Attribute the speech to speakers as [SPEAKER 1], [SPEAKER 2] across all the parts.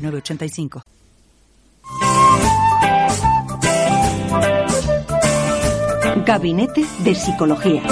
[SPEAKER 1] 906985.
[SPEAKER 2] Gabinete de Psicología.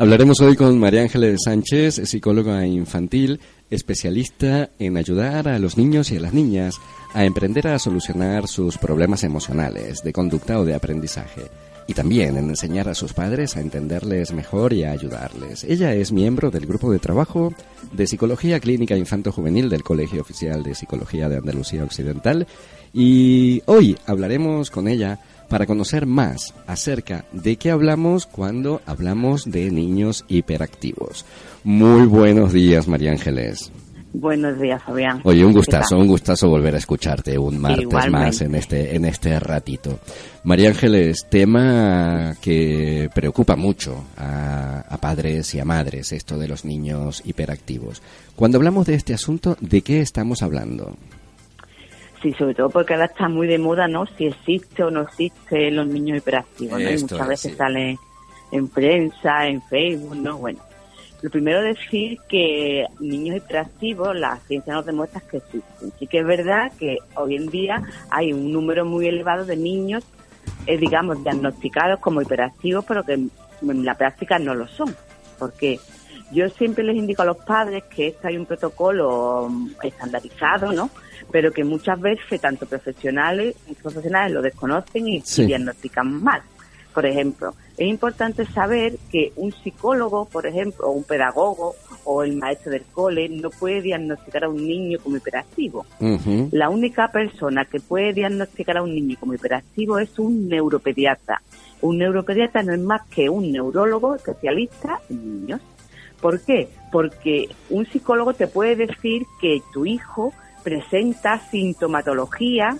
[SPEAKER 3] Hablaremos hoy con María Ángeles Sánchez, psicóloga infantil, especialista en ayudar a los niños y a las niñas a emprender a solucionar sus problemas emocionales, de conducta o de aprendizaje, y también en enseñar a sus padres a entenderles mejor y a ayudarles. Ella es miembro del grupo de trabajo de Psicología Clínica Infanto Juvenil del Colegio Oficial de Psicología de Andalucía Occidental y hoy hablaremos con ella para conocer más acerca de qué hablamos cuando hablamos de niños hiperactivos. Muy buenos días, María Ángeles.
[SPEAKER 4] Buenos días, Fabián.
[SPEAKER 3] Oye, un gustazo, un gustazo volver a escucharte un martes más en este, en este ratito. María Ángeles, tema que preocupa mucho a, a padres y a madres, esto de los niños hiperactivos. Cuando hablamos de este asunto, ¿de qué estamos hablando?
[SPEAKER 4] Sí, sobre todo porque ahora está muy de moda, ¿no? Si existe o no existe los niños hiperactivos, ¿no? Y muchas veces sale en prensa, en Facebook, ¿no? Bueno, lo primero decir que niños hiperactivos, la ciencia nos demuestra que existen. Sí que es verdad que hoy en día hay un número muy elevado de niños, eh, digamos, diagnosticados como hiperactivos, pero que en la práctica no lo son. Porque yo siempre les indico a los padres que esto hay un protocolo estandarizado, ¿no? pero que muchas veces tanto profesionales profesionales lo desconocen y, diagnostican mal. Por ejemplo, es importante saber que un psicólogo, por ejemplo, o un pedagogo o el maestro del cole no puede diagnosticar a un niño como hiperactivo. La única persona que puede diagnosticar a un niño como hiperactivo es un neuropediatra. Un neuropediatra no es más que un neurólogo especialista en niños. ¿Por qué? Porque un psicólogo te puede decir que tu hijo presenta sintomatología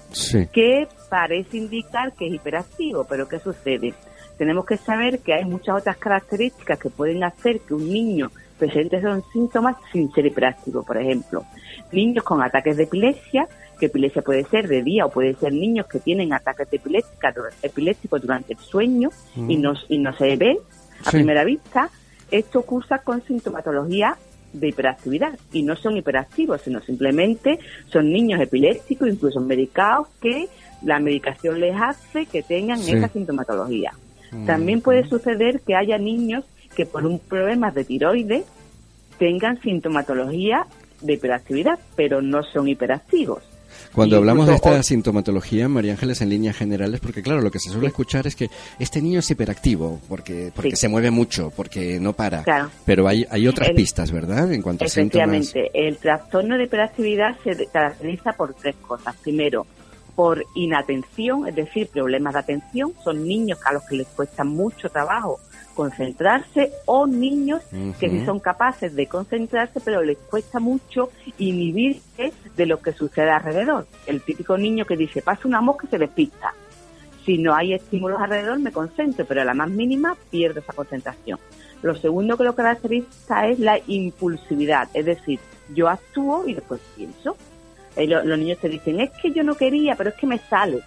[SPEAKER 4] que parece indicar que es hiperactivo, pero ¿qué sucede? Tenemos que saber que hay muchas otras características que pueden hacer que un niño presente esos síntomas sin ser hiperactivo, por ejemplo. Niños con ataques de epilepsia, que epilepsia puede ser de día o puede ser niños que tienen ataques epilépticos durante el sueño y, mm. no, y no se ve a primera vista. Esto cursa con sintomatología de hiperactividad y no son hiperactivos, sino simplemente son niños epilépticos, incluso medicados, que la medicación les hace que tengan esa sintomatología. Mm. También puede suceder que haya niños que por un problema de tiroides tengan sintomatología de hiperactividad, pero no son hiperactivos.
[SPEAKER 3] Cuando hablamos de esta sintomatología, María Ángeles, en líneas generales, porque claro, lo que se suele escuchar es que este niño es hiperactivo, porque porque se mueve mucho, porque no para. Pero hay, hay otras pistas, ¿verdad? En cuanto a síntomas.
[SPEAKER 4] el trastorno de hiperactividad se caracteriza por tres cosas. Primero, por inatención, es decir, problemas de atención. Son niños a los que les cuesta mucho trabajo concentrarse o niños que sí son capaces de concentrarse pero les cuesta mucho inhibirse de lo que sucede alrededor. El típico niño que dice pasa una mosca y se despista. Si no hay estímulos alrededor me concentro, pero a la más mínima pierdo esa concentración. Lo segundo que lo caracteriza es la impulsividad, es decir, yo actúo y después pienso. Eh, los niños te dicen, es que yo no quería, pero es que me sale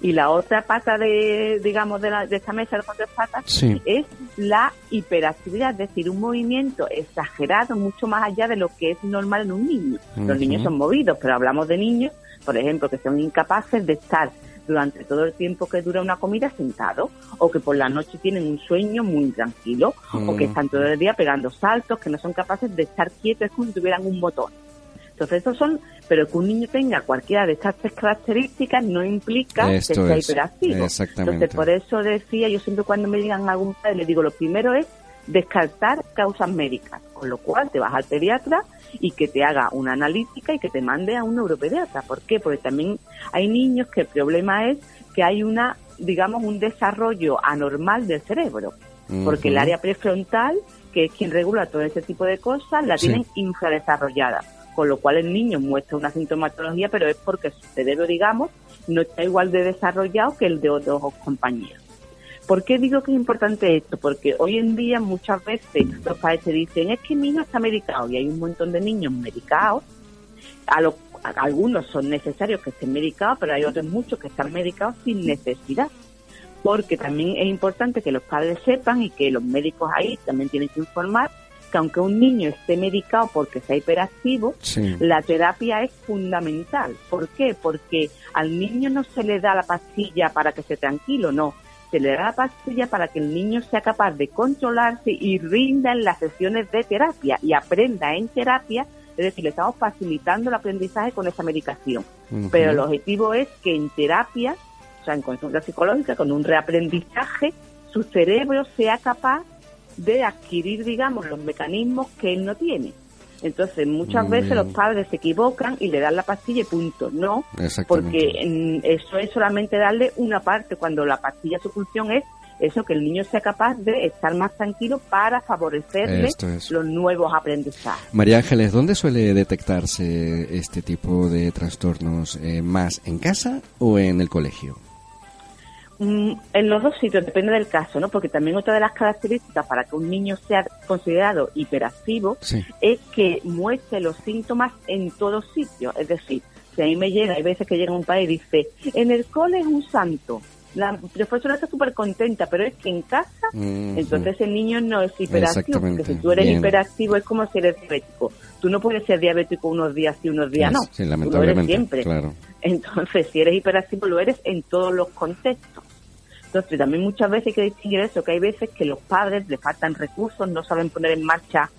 [SPEAKER 4] y la otra pata de, digamos, de, la, de esta mesa de tres patas es la hiperactividad, es decir, un movimiento exagerado mucho más allá de lo que es normal en un niño. Los niños son movidos, pero hablamos de niños, por ejemplo, que son incapaces de estar durante todo el tiempo que dura una comida sentado, o que por la noche tienen un sueño muy tranquilo, o que están todo el día pegando saltos, que no son capaces de estar quietos, como si tuvieran un botón. Entonces, estos son, pero que un niño tenga cualquiera de estas tres características no implica que sea hiperactivo. Entonces, por eso decía, yo siempre cuando me digan algún padre, le digo, lo primero es descartar causas médicas, con lo cual te vas al pediatra y que te haga una analítica y que te mande a un neuropediatra. ¿Por qué? Porque también hay niños que el problema es que hay una, digamos, un desarrollo anormal del cerebro, porque el área prefrontal que es quien regula todo ese tipo de cosas, la tienen infradesarrollada, con lo cual el niño muestra una sintomatología, pero es porque su cerebro, digamos, no está igual de desarrollado que el de otros compañeros. ¿Por qué digo que es importante esto? Porque hoy en día muchas veces los padres te dicen, es que mi niño está medicado y hay un montón de niños medicados, a los algunos son necesarios que estén medicados, pero hay otros muchos que están medicados sin necesidad. Porque también es importante que los padres sepan y que los médicos ahí también tienen que informar que aunque un niño esté medicado porque sea hiperactivo, la terapia es fundamental. ¿Por qué? Porque al niño no se le da la pastilla para que esté tranquilo, no. Se le da la pastilla para que el niño sea capaz de controlarse y rinda en las sesiones de terapia y aprenda en terapia es decir, le estamos facilitando el aprendizaje con esa medicación. Pero el objetivo es que en terapia, o sea, en consulta psicológica, con un reaprendizaje, su cerebro sea capaz de adquirir, digamos, los mecanismos que él no tiene. Entonces, muchas veces los padres se equivocan y le dan la pastilla y punto. No, porque eso es solamente darle una parte, cuando la pastilla su función es eso, que el niño sea capaz de estar más tranquilo para favorecerle los nuevos aprendizajes.
[SPEAKER 3] María Ángeles, ¿dónde suele detectarse este tipo de trastornos? Eh, ¿Más en casa o en el colegio?
[SPEAKER 4] Mm, en los dos sitios, depende del caso, ¿no? Porque también otra de las características para que un niño sea considerado hiperactivo es que muestre los síntomas en todos sitios. Es decir, si a mí me llega, hay veces que llega un padre y dice, en el cole es un santo, la profesora está súper contenta, pero es que en casa, entonces el niño no es hiperactivo, porque si tú eres hiperactivo es como si eres diabético. Tú no puedes ser diabético unos días y unos días no.
[SPEAKER 3] Sí, lamentablemente, siempre.
[SPEAKER 4] Entonces, si eres hiperactivo, lo eres en todos los contextos. Entonces, también muchas veces hay que distinguir eso, que hay veces que los padres le faltan recursos, no saben poner en marcha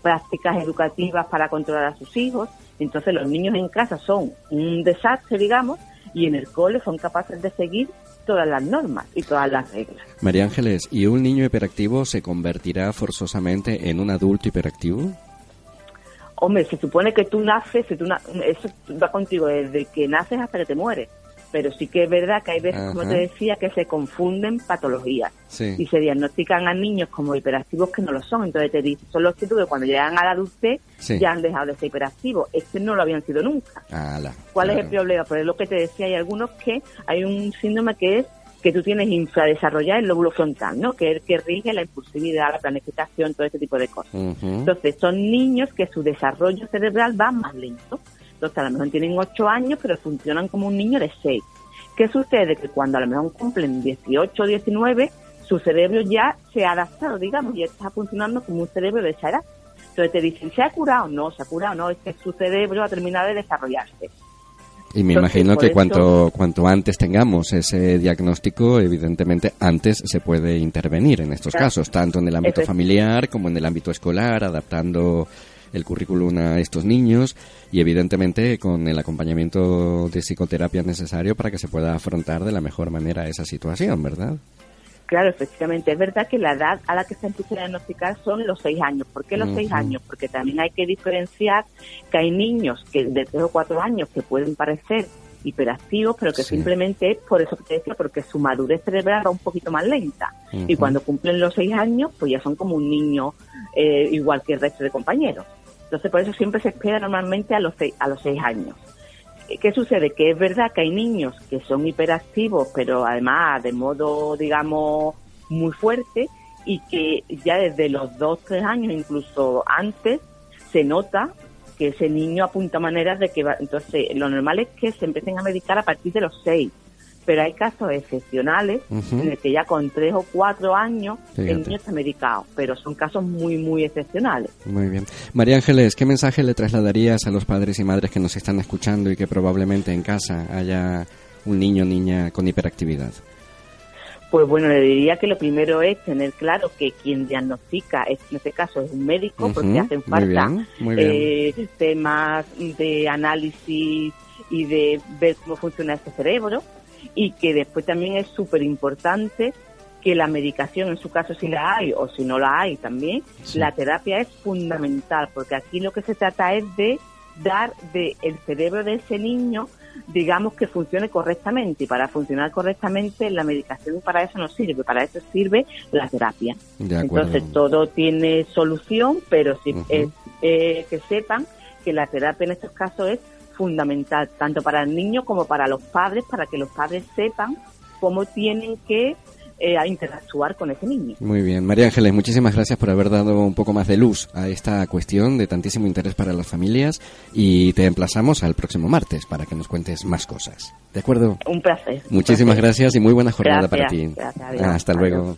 [SPEAKER 4] prácticas educativas para controlar a sus hijos. Entonces, los niños en casa son un desastre, digamos, y en el cole son capaces de seguir todas las normas y todas las reglas.
[SPEAKER 3] María Ángeles, ¿y un niño hiperactivo se convertirá forzosamente en un adulto hiperactivo?
[SPEAKER 4] Hombre, se supone que tú naces, tú eso va contigo desde que naces hasta que te mueres pero sí que es verdad que hay veces, como te decía, que se confunden patologías y se diagnostican a niños como hiperactivos que no lo son. Entonces te dicen, son los que cuando llegan a la adultez ya han dejado de ser hiperactivos. Este no lo habían sido nunca. ¿Cuál es el problema? Pues es lo que te decía, hay algunos que hay un síndrome que es que tú tienes infradesarrollado el lóbulo frontal, ¿no? Que es el que rige la impulsividad, la planificación, todo ese tipo de cosas. Entonces, son niños que su desarrollo cerebral va más lento. Entonces, a lo mejor tienen 8 años, pero funcionan como un niño de 6. ¿Qué sucede? Que cuando a lo mejor cumplen 18 o 19, su cerebro ya se ha adaptado, digamos, y está funcionando como un cerebro de esa edad. Entonces te dicen, ¿se ha curado? No, se ha curado, no, es que su cerebro ha terminado de desarrollarse.
[SPEAKER 3] Y me imagino que cuanto, cuanto antes tengamos ese diagnóstico, evidentemente antes se puede intervenir en estos casos, tanto en el ámbito familiar como en el ámbito escolar, adaptando el currículum a estos niños y evidentemente con el acompañamiento de psicoterapia necesario para que se pueda afrontar de la mejor manera esa situación, ¿verdad?
[SPEAKER 4] Claro, efectivamente. Es verdad que la edad a la que se empieza a diagnosticar son los seis años. ¿Por qué los seis años? Porque también hay que diferenciar que hay niños que de tres o cuatro años que pueden parecer hiperactivos, pero que simplemente es por eso que te decía, porque su madurez cerebral va un poquito más lenta. Y cuando cumplen los seis años, pues ya son como un niño eh, igual que el resto de compañeros. Entonces, por eso siempre se espera normalmente a los seis, a los seis años. ¿Qué sucede? Que es verdad que hay niños que son hiperactivos, pero además de modo, digamos, muy fuerte y que ya desde los dos, tres años, incluso antes, se nota que ese niño apunta maneras de que va. Entonces, lo normal es que se empiecen a medicar a partir de los seis pero hay casos excepcionales en el que ya con tres o cuatro años el niño está medicado, pero son casos muy, muy excepcionales.
[SPEAKER 3] Muy bien. María Ángeles, ¿qué mensaje le trasladarías a los padres y madres que nos están escuchando y que probablemente en casa haya un niño o niña con hiperactividad?
[SPEAKER 4] Pues bueno, le diría que lo primero es tener claro que quien diagnostica, en este caso es un médico, porque hacen falta eh, temas de análisis y de ver cómo funciona este cerebro y que después también es súper importante que la medicación, en su caso si la hay o si no la hay también, la terapia es fundamental, porque aquí lo que se trata es de dar de el cerebro de ese niño digamos que funcione correctamente. Y para funcionar correctamente la medicación para eso no sirve, para eso sirve la terapia. Entonces todo tiene solución, pero sí es eh, que sepan que la terapia en estos casos es fundamental, tanto para el niño como para los padres, para que los padres sepan cómo tienen que eh, interactuar con ese niño.
[SPEAKER 3] Muy bien, María Ángeles, muchísimas gracias por haber dado un poco más de luz a esta cuestión de tantísimo interés para las familias y te emplazamos al próximo martes para que nos cuentes más cosas. ¿De acuerdo?
[SPEAKER 4] Un placer.
[SPEAKER 3] Muchísimas gracias y muy buena jornada para ti. Hasta luego.